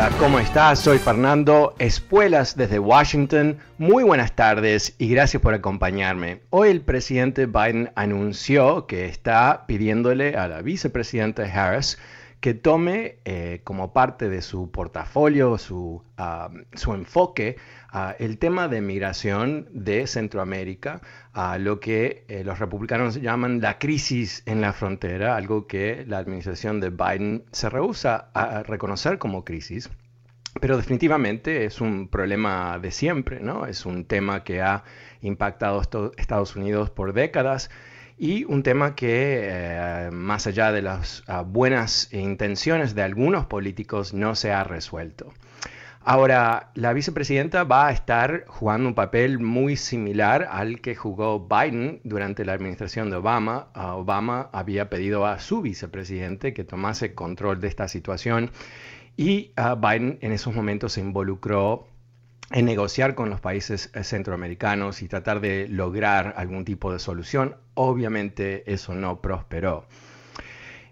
Hola, ¿cómo estás? Soy Fernando Espuelas desde Washington. Muy buenas tardes y gracias por acompañarme. Hoy el presidente Biden anunció que está pidiéndole a la vicepresidenta Harris que tome eh, como parte de su portafolio, su, ah, su enfoque, uh, el tema de migración de Centroamérica, a lo que eh, los republicanos llaman la crisis en la frontera, algo que la administración de Biden se rehúsa a reconocer como crisis. Pero definitivamente es un problema de siempre, ¿no? Es un tema que ha impactado a Estados Unidos por décadas y un tema que, eh, más allá de las uh, buenas intenciones de algunos políticos, no se ha resuelto. Ahora, la vicepresidenta va a estar jugando un papel muy similar al que jugó Biden durante la administración de Obama. Uh, Obama había pedido a su vicepresidente que tomase control de esta situación y uh, Biden en esos momentos se involucró en negociar con los países eh, centroamericanos y tratar de lograr algún tipo de solución. Obviamente eso no prosperó.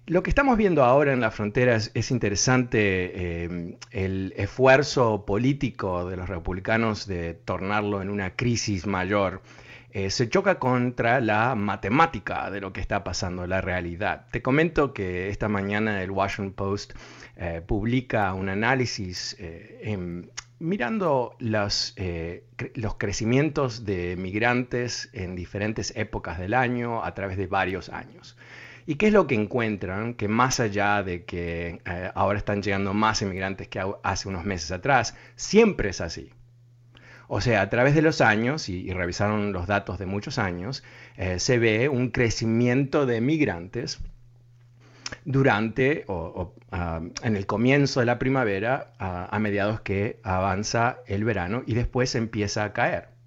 Lo que estamos viendo ahora en las fronteras es interesante eh, el esfuerzo político de los republicanos de tornarlo en una crisis mayor. Eh, se choca contra la matemática de lo que está pasando, la realidad. Te comento que esta mañana el Washington Post publica un análisis en, mirando los, eh, los crecimientos de migrantes en diferentes épocas del año a través de varios años. ¿Y qué es lo que encuentran? Que más allá de que eh, ahora están llegando más inmigrantes que hace unos meses atrás, siempre es así. O sea, a través de los años, y, revisaron los datos de muchos años, eh, se ve un crecimiento de migrantes durante o, ah, en el comienzo de la primavera a mediados que avanza el verano y después empieza a caer.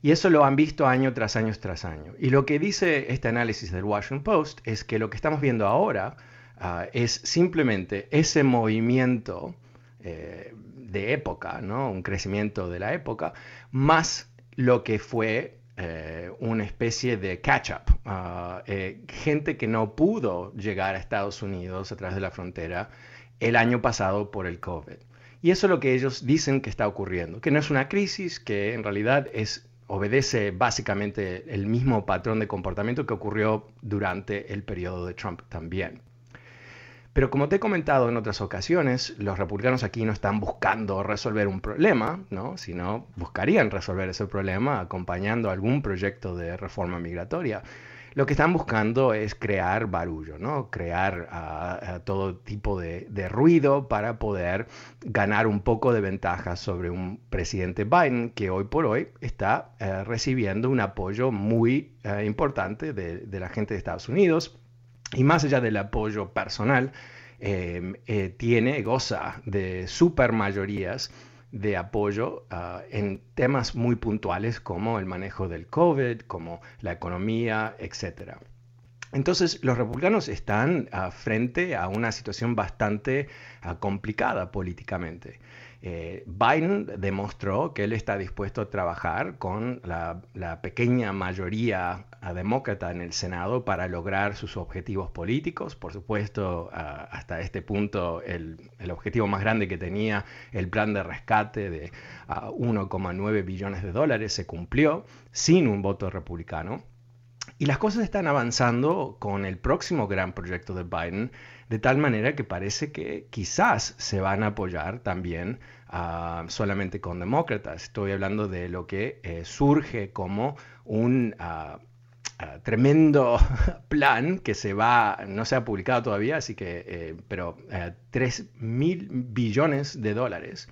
Y eso lo han visto año tras año tras año. Y lo que dice este análisis del Washington Post es que lo que estamos viendo ahora ah, es simplemente ese movimiento eh, de época, ¿no? un crecimiento de la época, más lo que fue eh, una especie de catch-up. Ah, eh, gente que no pudo llegar a Estados Unidos a través de la frontera el año pasado por el COVID. Y eso es lo que ellos dicen que está ocurriendo, que no es una crisis, que en realidad es, obedece básicamente el mismo patrón de comportamiento que ocurrió durante el periodo de Trump también. Pero como te he comentado en otras ocasiones, los republicanos aquí no están buscando resolver un problema, ¿no? sino buscarían resolver ese problema acompañando algún proyecto de reforma migratoria. Lo que están buscando es crear barullo, ¿no? crear todo tipo de, ruido para poder ganar un poco de ventaja sobre un presidente Biden que hoy por hoy está uh, recibiendo un apoyo muy importante de, de la gente de Estados Unidos y más allá del apoyo personal, eh, eh, tiene, goza de super mayorías de apoyo uh, en temas muy puntuales como el manejo del COVID, como la economía, etc. Entonces, los republicanos están uh, frente a una situación bastante uh, complicada políticamente. Eh, Biden demostró que él está dispuesto a trabajar con la, pequeña mayoría demócrata en el Senado para lograr sus objetivos políticos. Por supuesto, hasta este punto el, objetivo más grande que tenía el plan de rescate de 1,9 billones de dólares se cumplió sin un voto republicano. Y las cosas están avanzando con el próximo gran proyecto de Biden, de tal manera que parece que quizás se van a apoyar también uh, solamente con demócratas. Estoy hablando de lo que eh, surge como un uh, uh, tremendo plan que se va, no se ha publicado todavía, así que, eh, pero 3 mil billones de dólares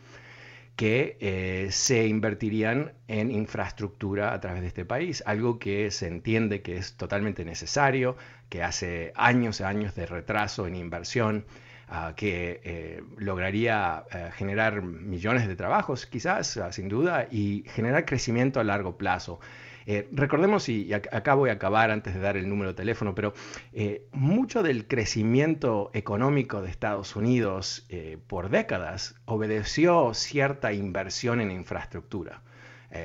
que eh, se invertirían en infraestructura a través de este país, algo que se entiende que es totalmente necesario, que hace años y años de retraso en inversión, ah, que eh, lograría eh, generar millones de trabajos quizás, ah, sin duda, y generar crecimiento a largo plazo. Eh, recordemos, y, acá voy a acabar antes de dar el número de teléfono, pero eh, mucho del crecimiento económico de Estados Unidos eh, por décadas obedeció cierta inversión en infraestructura.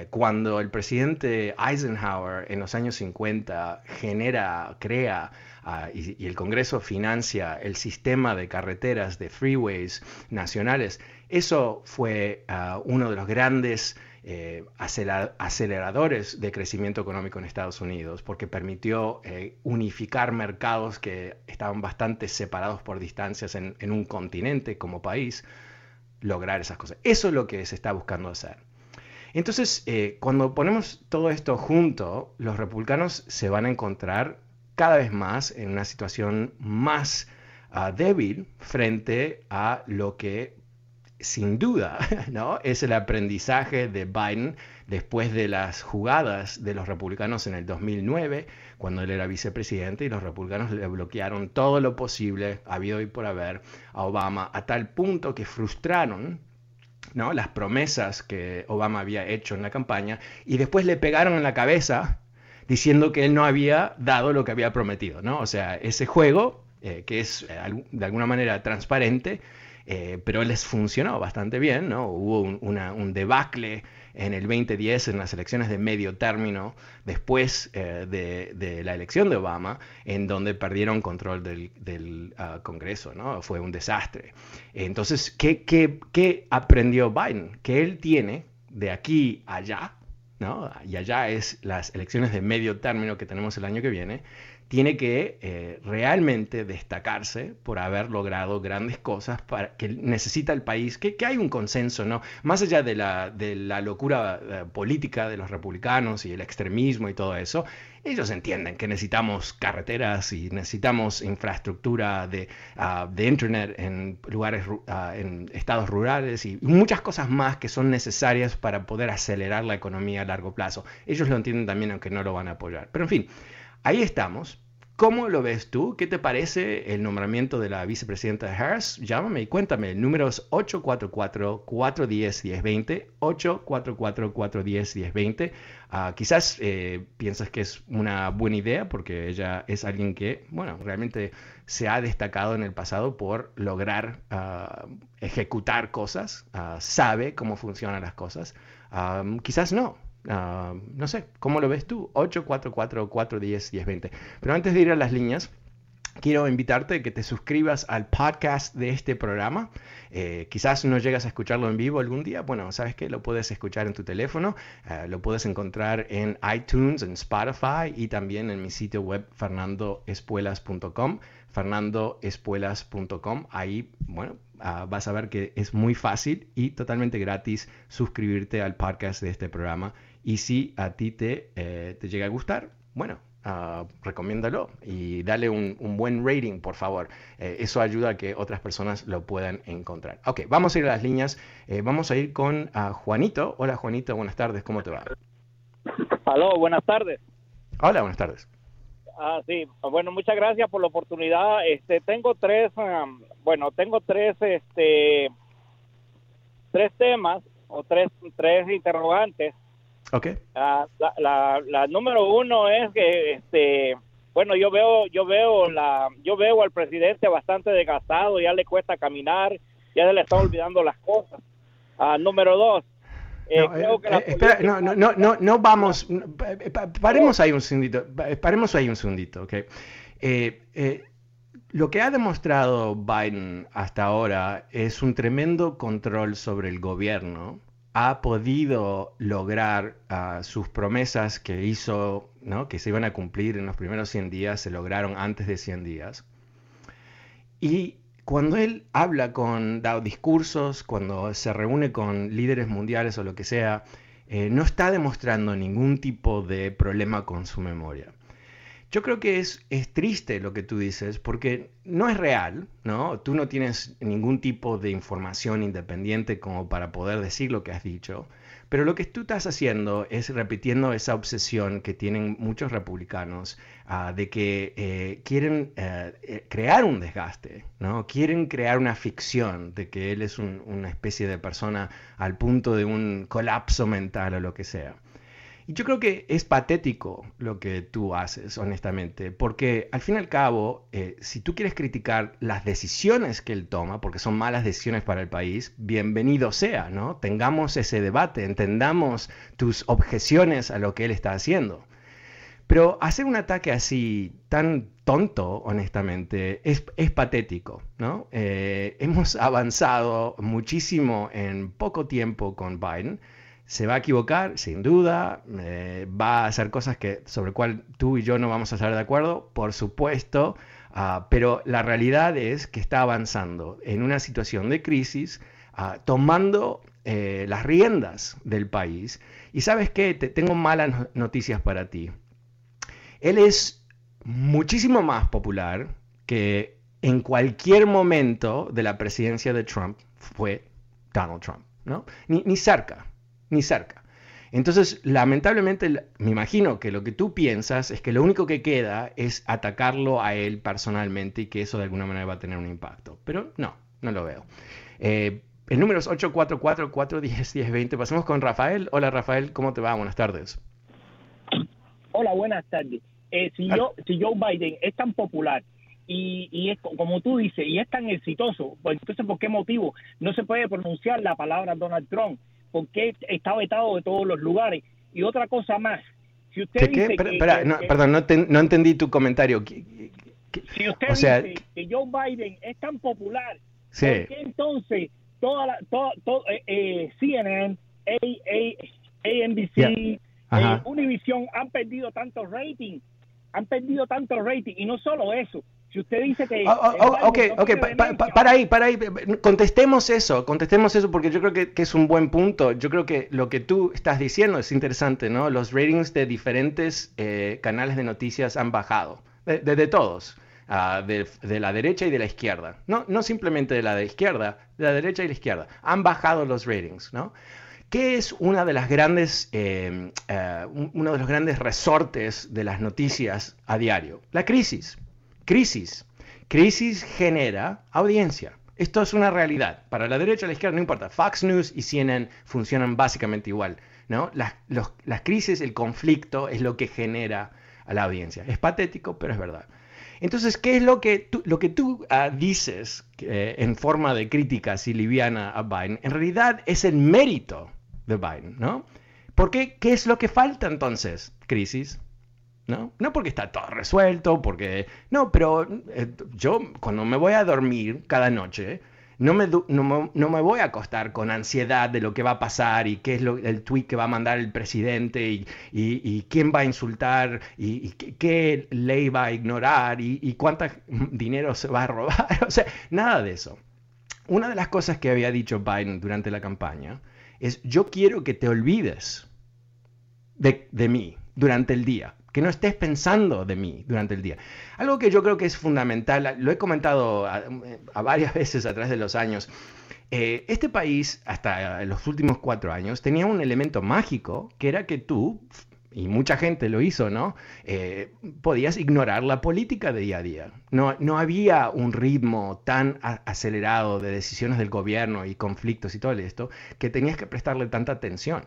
cuando el presidente Eisenhower en los años 50 genera, crea ah, y, el Congreso financia el sistema de carreteras, de freeways nacionales, eso fue ah, uno de los grandes eh, aceleradores de crecimiento económico en Estados Unidos, porque permitió eh, unificar mercados que estaban bastante separados por distancias en, un continente como país, lograr esas cosas. Eso es lo que se está buscando hacer. Entonces, eh, cuando ponemos todo esto junto, los republicanos se van a encontrar cada vez más en una situación más ah, débil frente a lo que sin duda, ¿no? Es el aprendizaje de Biden después de las jugadas de los republicanos en el 2009, cuando él era vicepresidente y los republicanos le bloquearon todo lo posible, habido y por haber, a Obama, a tal punto que frustraron ¿no? las promesas que Obama había hecho en la campaña y después le pegaron en la cabeza diciendo que él no había dado lo que había prometido. ¿no? O sea, ese juego, eh, que es eh, de alguna manera transparente, eh, pero les funcionó bastante bien, ¿no? Hubo un, debacle en el 2010 en las elecciones de medio término, después eh, de, la elección de Obama, en donde perdieron control del, ah, Congreso, ¿no? Fue un desastre. Entonces, ¿qué, aprendió Biden? Que él tiene de aquí allá, ¿no? Y allá es las elecciones de medio término que tenemos el año que viene, tiene que eh, realmente destacarse por haber logrado grandes cosas para, que necesita el país, que, hay un consenso, ¿no? Más allá de la, de la locura eh, política de los republicanos y el extremismo y todo eso, ellos entienden que necesitamos carreteras y necesitamos infraestructura de, ah, de Internet en lugares, ah, en estados rurales y muchas cosas más que son necesarias para poder acelerar la economía a largo plazo. Ellos lo entienden también, aunque no lo van a apoyar. Pero en fin, ahí estamos. ¿Cómo lo ves tú? ¿Qué te parece el nombramiento de la vicepresidenta Harris? Llámame y cuéntame. El número es 844-410-1020. 844-410-1020. Uh, quizás eh, piensas que es una buena idea porque ella es alguien que, bueno, realmente se ha destacado en el pasado por lograr uh, ejecutar cosas, uh, sabe cómo funcionan las cosas. quizás no, Ah, no sé, ¿cómo lo ves tú? 844-410-1020. Pero antes de ir a las líneas, quiero invitarte a que te suscribas al podcast de este programa. Eh, quizás no llegas a escucharlo en vivo algún día. Bueno, sabes que lo puedes escuchar en tu teléfono. Eh, lo puedes encontrar en iTunes, en Spotify y también en mi sitio web fernandoespuelas.com. Fernandoespuelas.com. Ahí, bueno, ah, vas a ver que es muy fácil y totalmente gratis suscribirte al podcast de este programa y si a ti te, eh, te llega a gustar, bueno, uh, recomiéndalo y dale un, buen rating, por favor. Eh, eso ayuda a que otras personas lo puedan encontrar. Ok, vamos a ir a las líneas. Eh, vamos a ir con uh, Juanito. Hola, Juanito, buenas tardes. ¿Cómo te va? Aló, buenas tardes. Hola, buenas tardes. Ah, sí. Bueno, muchas gracias por la oportunidad. Este, tengo tres, um, bueno, tengo tres, este, tres temas o tres, tres interrogantes. Okay. La, la, la, número uno es que, este, bueno, yo veo, yo veo la, yo veo al presidente bastante desgastado, ya le cuesta caminar, ya se le está olvidando las cosas. Ah, número dos. Eh, no, eh, espera, no, no, no, no, no vamos, paremos ahí un segundito, paremos ahí un segundito, ok. Eh, lo que ha demostrado Biden hasta ahora es un tremendo control sobre el gobierno ha podido lograr ah, sus promesas que hizo, que se iban a cumplir en los primeros 100 días, se lograron antes de 100 días. Y cuando él habla con, discursos, cuando se reúne con líderes mundiales o lo que sea, eh, no está demostrando ningún tipo de problema con su memoria. Yo creo que es, es triste lo que tú dices porque no es real, ¿no? Tú no tienes ningún tipo de información independiente como para poder decir lo que has dicho. Pero lo que tú estás haciendo es repitiendo esa obsesión que tienen muchos republicanos uh, de que eh, quieren uh, crear un desgaste, ¿no? Quieren crear una ficción de que él es un, una especie de persona al punto de un colapso mental o lo que sea. Y yo creo que es patético lo que tú haces, honestamente, porque al fin y al cabo, eh, si tú quieres criticar las decisiones que él toma, porque son malas decisiones para el país, bienvenido sea, ¿no? Tengamos ese debate, entendamos tus objeciones a lo que él está haciendo. Pero hacer un ataque así tan tonto, honestamente, es, es patético, ¿no? Eh, hemos avanzado muchísimo en poco tiempo con Biden se va a equivocar, sin duda, eh, va a hacer cosas que, sobre cual tú y yo no vamos a estar de acuerdo, por supuesto, uh, pero la realidad es que está avanzando en una situación de crisis, uh, tomando eh, las riendas del país. Y sabes qué, Te tengo malas noticias para ti. Él es muchísimo más popular que en cualquier momento de la presidencia de Trump fue Donald Trump, ¿no? Ni cerca ni cerca. Entonces, lamentablemente, me imagino que lo que tú piensas es que lo único que queda es atacarlo a él personalmente y que eso de alguna manera va a tener un impacto. Pero no, no lo veo. Eh, el número es 844-410-1020. Pasemos con Rafael. Hola Rafael, ¿cómo te va? Buenas tardes. Hola, buenas tardes. Eh, si, yo, si Joe Biden es tan popular y, y, es como tú dices, y es tan exitoso, pues entonces, ¿por qué motivo no se puede pronunciar la palabra Donald Trump? Porque está vetado de todos los lugares. Y otra cosa más, si usted dice que, no, perdón, no, no, entendí tu comentario. Si usted dice que Joe Biden es tan popular, ¿por qué entonces toda la, toda, eh, eh, CNN, A, A, ANBC, eh, Univision han perdido tanto rating? Han perdido tanto rating. Y no solo eso, si usted dice que... Oh, oh, ok, ok, para ahí, para ahí, contestemos eso, contestemos eso porque yo creo que, es un buen punto. Yo creo que lo que tú estás diciendo es interesante, ¿no? Los ratings de diferentes eh, canales de noticias han bajado, de, todos, uh, de, de, la derecha y de la izquierda. No, no simplemente de la de izquierda, de la derecha y la izquierda. Han bajado los ratings, ¿no? ¿Qué es una de las grandes, eh, uh, uno de los grandes resortes de las noticias a diario? La crisis. Crisis. Crisis genera audiencia. Esto es una realidad. Para la derecha o la izquierda no importa. Fox News y CNN funcionan básicamente igual. ¿no? Las, crisis, el conflicto es lo que genera a la audiencia. Es patético, pero es verdad. Entonces, ¿qué es lo que tú, lo que tú uh, dices eh, en forma de crítica así liviana a Biden? En realidad es el mérito de Biden, ¿no? ¿Por qué? ¿Qué es lo que falta entonces? Crisis. ¿No? No porque está todo resuelto, porque... No, pero eh, yo cuando me voy a dormir cada noche, no me, no, me, voy a acostar con ansiedad de lo que va a pasar y qué es lo, el tweet que va a mandar el presidente y, y, quién va a insultar y, qué ley va a ignorar y, y cuánto dinero se va a robar. O sea, nada de eso. Una de las cosas que había dicho Biden durante la campaña es yo quiero que te olvides de, de mí durante el día que no estés pensando de mí durante el día. Algo que yo creo que es fundamental, lo he comentado a, varias veces a través de los años, eh, este país hasta los últimos cuatro años tenía un elemento mágico que era que tú, y mucha gente lo hizo, ¿no? Eh, podías ignorar la política de día a día. No, no había un ritmo tan acelerado de decisiones del gobierno y conflictos y todo esto que tenías que prestarle tanta atención.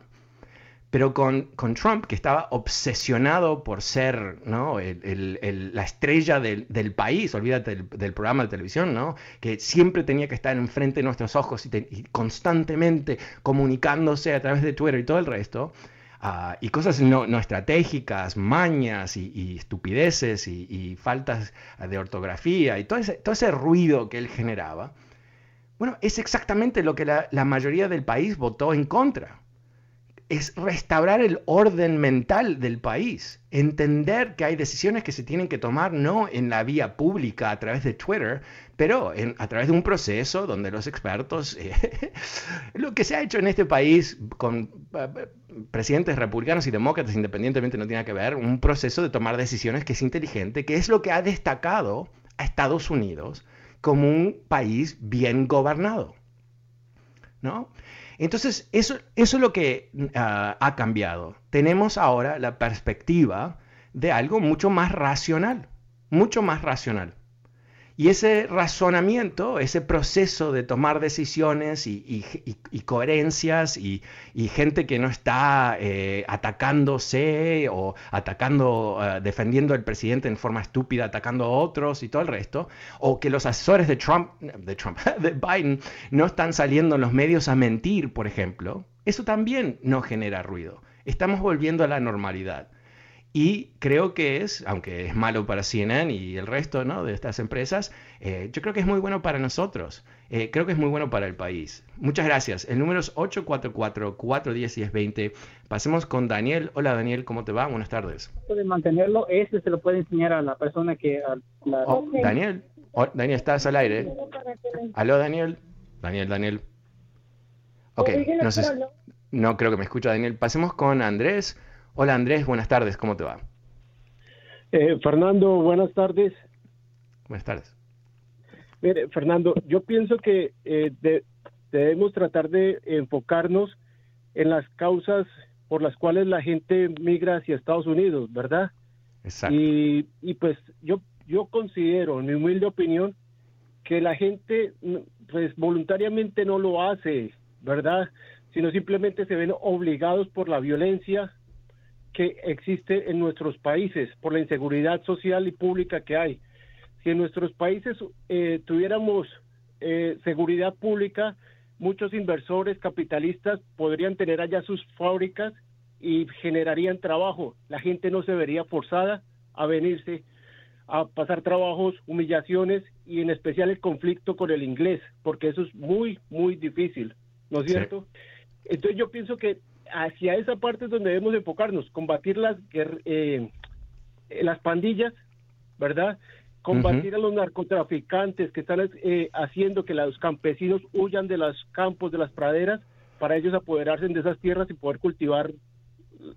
Pero con, con, Trump, que estaba obsesionado por ser ¿no? el, el, la estrella del, del país, olvídate del, programa de televisión, ¿no? que siempre tenía que estar enfrente de nuestros ojos y, constantemente comunicándose a través de Twitter y todo el resto, uh, y cosas no, no, estratégicas, mañas y, estupideces y, faltas de ortografía y todo ese, todo ese ruido que él generaba, bueno, es exactamente lo que la, la mayoría del país votó en contra es restaurar el orden mental del país, entender que hay decisiones que se tienen que tomar no en la vía pública a través de Twitter, pero a través de un proceso donde los expertos, eh, lo que se ha hecho en este país con eh, presidentes republicanos y demócratas independientemente no tiene que ver, un proceso de tomar decisiones que es inteligente, que es lo que ha destacado a Estados Unidos como un país bien gobernado. ¿No? Entonces, eso, eso es lo que ah, ha cambiado. Tenemos ahora la perspectiva de algo mucho más racional, mucho más racional. Y ese razonamiento, ese proceso de tomar decisiones y, coherencias y, gente que no está eh, atacándose o atacando, eh, defendiendo al presidente en forma estúpida, atacando a otros y todo el resto, o que los asesores de Trump, de Trump, de Biden no están saliendo en los medios a mentir, por ejemplo, eso también no genera ruido. Estamos volviendo a la normalidad. Y creo que es, aunque es malo para CNN y el resto ¿no? de estas empresas, eh, yo creo que es muy bueno para nosotros. Eh, creo que es muy bueno para el país. Muchas gracias. El número es 844-410-1020. Pasemos con Daniel. Hola Daniel, ¿cómo te va? Buenas tardes. Puede mantenerlo, ese se lo puede enseñar a la persona que... Oh, Daniel, oh, Daniel, estás al aire. Aló Daniel. Daniel, Daniel. Ok, no, sé, no creo que me escucha Daniel. Pasemos con Andrés. Hola Andrés, buenas tardes, ¿cómo te va? Eh, Fernando, buenas tardes. Buenas tardes. Mire, Fernando, yo pienso que eh, debemos tratar de enfocarnos en las causas por las cuales la gente migra hacia Estados Unidos, ¿verdad? Exacto. Y, y pues yo, yo considero, en mi humilde opinión, que la gente pues voluntariamente no lo hace, ¿verdad? Sino simplemente se ven obligados por la violencia, que existe en nuestros países por la inseguridad social y pública que hay. Si en nuestros países eh, tuviéramos eh, seguridad pública, muchos inversores capitalistas podrían tener allá sus fábricas y generarían trabajo. La gente no se vería forzada a venirse a pasar trabajos, humillaciones y en especial el conflicto con el inglés, porque eso es muy, muy difícil, ¿no es cierto? Entonces yo pienso que hacia esa parte es donde debemos enfocarnos, combatir las, eh, las pandillas, ¿verdad? Combatir a los narcotraficantes que están eh, haciendo que los campesinos huyan de los campos, de las praderas, para ellos apoderarse de esas tierras y poder cultivar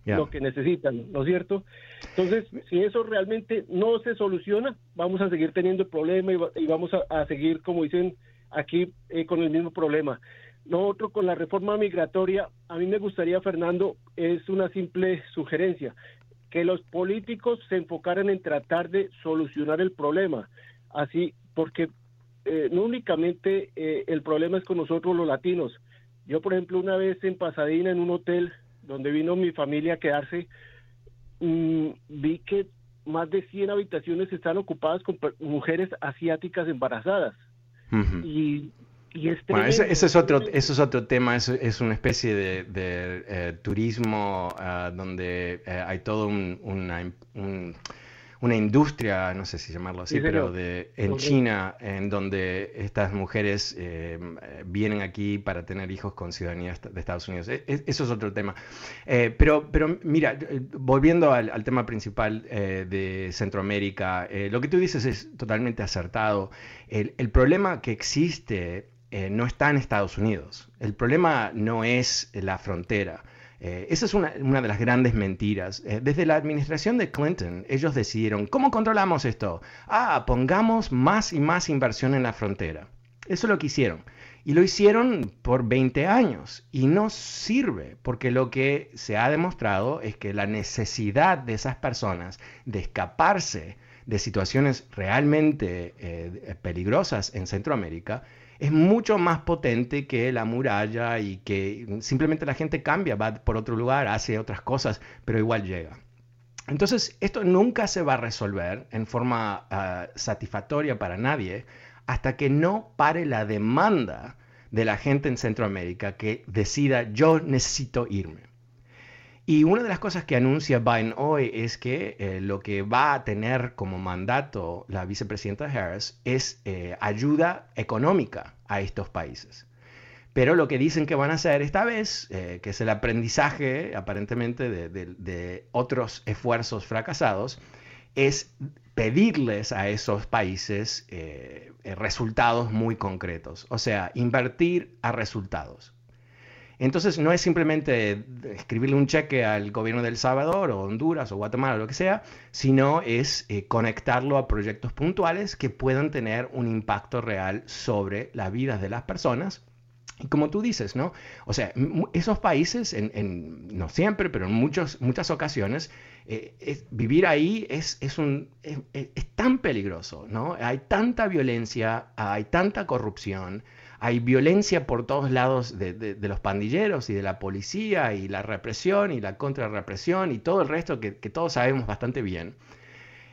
lo que necesitan, ¿no es cierto? Entonces, si eso realmente no se soluciona, vamos a seguir teniendo el problema y, vamos a, seguir, como dicen aquí, eh, con el mismo problema. Lo otro con la reforma migratoria, a mí me gustaría, Fernando, es una simple sugerencia, que los políticos se enfocaran en tratar de solucionar el problema, así, porque eh, no únicamente eh, el problema es con nosotros los latinos. Yo, por ejemplo, una vez en Pasadena, en un hotel donde vino mi familia a quedarse, mm, vi que más de 100 habitaciones están ocupadas con mujeres asiáticas embarazadas. Y bueno, ese, es otro, eso es otro tema, es, es una especie de, eh, turismo ah, donde eh, hay todo una, una industria, no sé si llamarlo así, pero de, en China, en donde estas mujeres eh, vienen aquí para tener hijos con ciudadanía de Estados Unidos. E, e, eso es otro tema. pero, pero mira, volviendo al, tema principal de Centroamérica, lo que tú dices es totalmente acertado. El, el problema que existe eh, no está en Estados Unidos. El problema no es la frontera. Eh, esa es una, de las grandes mentiras. Eh, desde la administración de Clinton, ellos decidieron, ¿cómo controlamos esto? Ah, pongamos más y más inversión en la frontera. Eso es lo que hicieron. Y lo hicieron por 20 años. Y no sirve, porque lo que se ha demostrado es que la necesidad de esas personas de escaparse de situaciones realmente peligrosas en Centroamérica es mucho más potente que la muralla y que simplemente la gente cambia, va por otro lugar, hace otras cosas, pero igual llega. Entonces, esto nunca se va a resolver en forma ah, satisfactoria para nadie hasta que no pare la demanda de la gente en Centroamérica que decida yo necesito irme. Y una de las cosas que anuncia Biden hoy es que eh, lo que va a tener como mandato la vicepresidenta Harris es eh, ayuda económica a estos países. Pero lo que dicen que van a hacer esta vez, eh, que es el aprendizaje aparentemente de, otros esfuerzos fracasados, es pedirles a esos países resultados muy concretos. O sea, invertir a resultados. Entonces no es simplemente escribirle un cheque al gobierno de El Salvador o Honduras o Guatemala o lo que sea, sino es eh, conectarlo a proyectos puntuales que puedan tener un impacto real sobre las vidas de las personas. Y como tú dices, ¿no? O sea, esos países, en, no siempre, pero en muchos, muchas ocasiones, eh, vivir ahí es, es, un, es, tan peligroso, ¿no? Hay tanta violencia, hay tanta corrupción, hay violencia por todos lados de, los pandilleros y de la policía y la represión y la contrarrepresión y todo el resto que, todos sabemos bastante bien.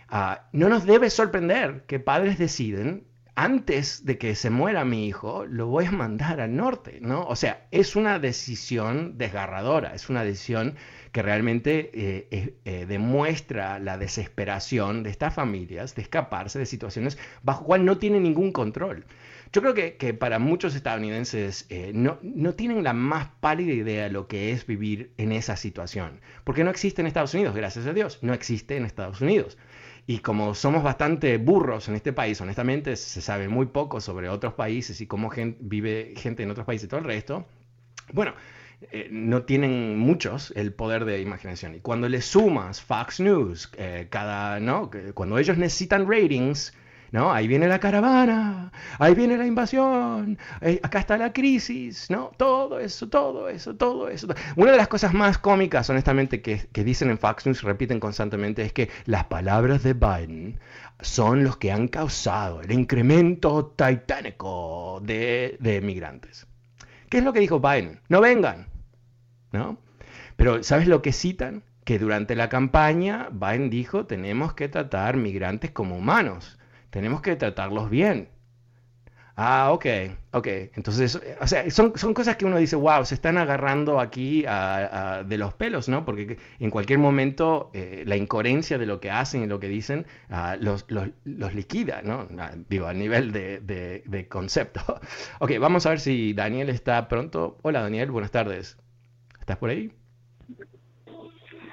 Ah, no nos debe sorprender que padres deciden, antes de que se muera mi hijo, lo voy a mandar al norte, ¿no? O sea, es una decisión desgarradora, es una decisión que realmente eh, eh, demuestra la desesperación de estas familias de escaparse de situaciones bajo cual no tienen ningún control. Yo creo que, para muchos estadounidenses eh, no, no, tienen la más pálida idea de lo que es vivir en esa situación, porque no existe en Estados Unidos, gracias a Dios, no existe en Estados Unidos. Y como somos bastante burros en este país, honestamente se sabe muy poco sobre otros países y cómo vive gente en otros países y todo el resto, bueno, eh, no tienen muchos el poder de imaginación. Y cuando le sumas Fox News, eh, cada, ¿no? cuando ellos necesitan ratings, ¿no? Ahí viene la caravana, ahí viene la invasión, eh, acá está la crisis, ¿no? Todo eso, todo eso, todo eso. Una de las cosas más cómicas, honestamente, que, dicen en Fox News, repiten constantemente, es que las palabras de Biden son los que han causado el incremento titánico de, de migrantes. ¿Qué es lo que dijo Biden? No vengan, ¿no? Pero ¿sabes lo que citan? Que durante la campaña Biden dijo tenemos que tratar migrantes como humanos tenemos que tratarlos bien. Ah, ok, ok. Entonces, o sea, son, son cosas que uno dice, wow, se están agarrando aquí de los pelos, ¿no? Porque en cualquier momento eh, la incoherencia de lo que hacen y lo que dicen ah, los, liquida, ¿no? Ah, digo, a nivel de, concepto. ok, vamos a ver si Daniel está pronto. Hola, Daniel, buenas tardes. ¿Estás por ahí?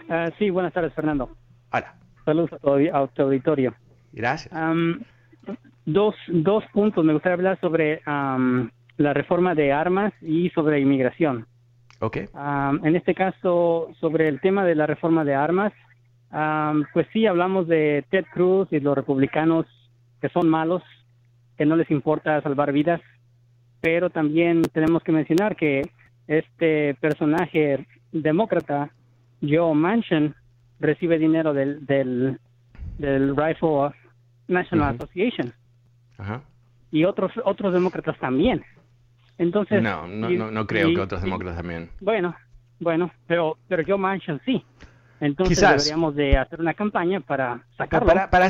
Ah, sí, buenas tardes, Fernando. Hola. Saludos a tu auditorio. Gracias. dos, dos puntos. Me gustaría hablar sobre la reforma de armas y sobre inmigración. Ok. en este caso, sobre el tema de la reforma de armas, pues sí, hablamos de Ted Cruz y los republicanos que son malos, que no les importa salvar vidas, pero también tenemos que mencionar que este personaje demócrata, Joe Manchin, recibe dinero del, del, del Rifle National Association. Y otros otros demócratas también. Entonces No, no, no, creo que otros demócratas también. Bueno, bueno, pero pero Joe Manchin sí. Entonces deberíamos de hacer una campaña para sacarlo. Para, para,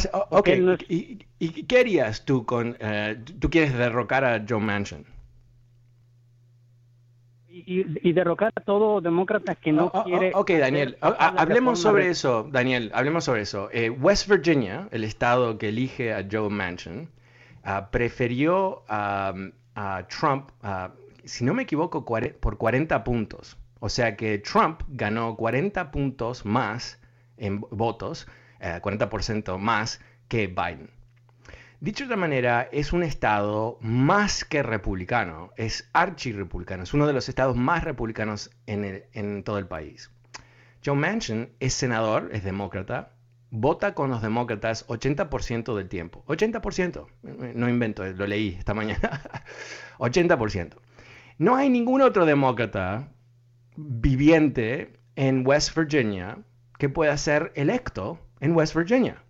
¿Y, ¿Y, qué harías tú con... Eh, tú quieres derrocar a Joe Manchin? Y, derrocar a todo demócrata que no oh, oh, quiere. ok, Daniel, hablemos sobre eso, Daniel, hablemos sobre eso. Eh, West Virginia, el estado que elige a Joe Manchin, ah, prefirió a Trump, si no me equivoco, por 40 puntos. O sea que Trump ganó 40 puntos más en votos, 40% eh, más que Biden. Dicho de otra manera, es un estado más que republicano, es archirrepublicano, es uno de los estados más republicanos en, todo el país. Joe Manchin es senador, es demócrata, vota con los demócratas 80% del tiempo. 80%, no invento, lo leí esta mañana. 80%. No hay ningún otro demócrata viviente en West Virginia que pueda ser electo en West Virginia.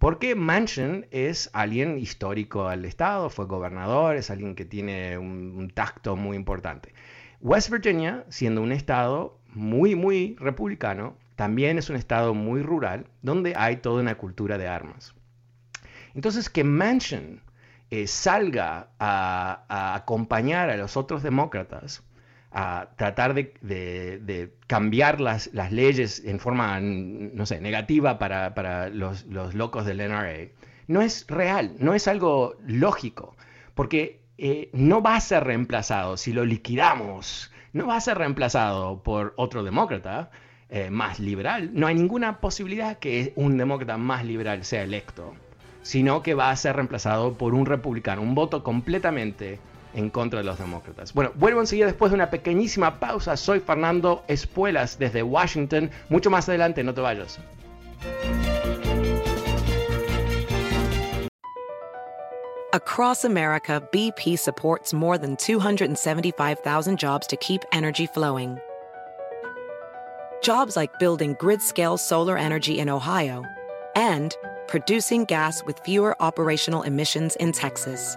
Porque Manchin es alguien histórico al Estado, fue gobernador, es alguien que tiene un, tacto muy importante. West Virginia, siendo un estado muy, muy republicano, también es un estado muy rural donde hay toda una cultura de armas. Entonces, que Manchin eh, salga a, acompañar a los otros demócratas a tratar de, cambiar las, leyes en forma, no sé, negativa para, los, locos del NRA, no es real, no es algo lógico, porque eh, no va a ser reemplazado si lo liquidamos, no va a ser reemplazado por otro demócrata eh, más liberal. No hay ninguna posibilidad que un demócrata más liberal sea electo, sino que va a ser reemplazado por un republicano, un voto completamente en contra de los demócratas. Bueno, vuelvo enseguida después de una pequeñísima pausa. Soy Fernando Espuelas desde Washington. Mucho más adelante, no te vayas. Across America, BP supports more than 275,000 jobs to keep energy flowing. Jobs like building grid-scale solar energy in Ohio and producing gas with fewer operational emissions in Texas.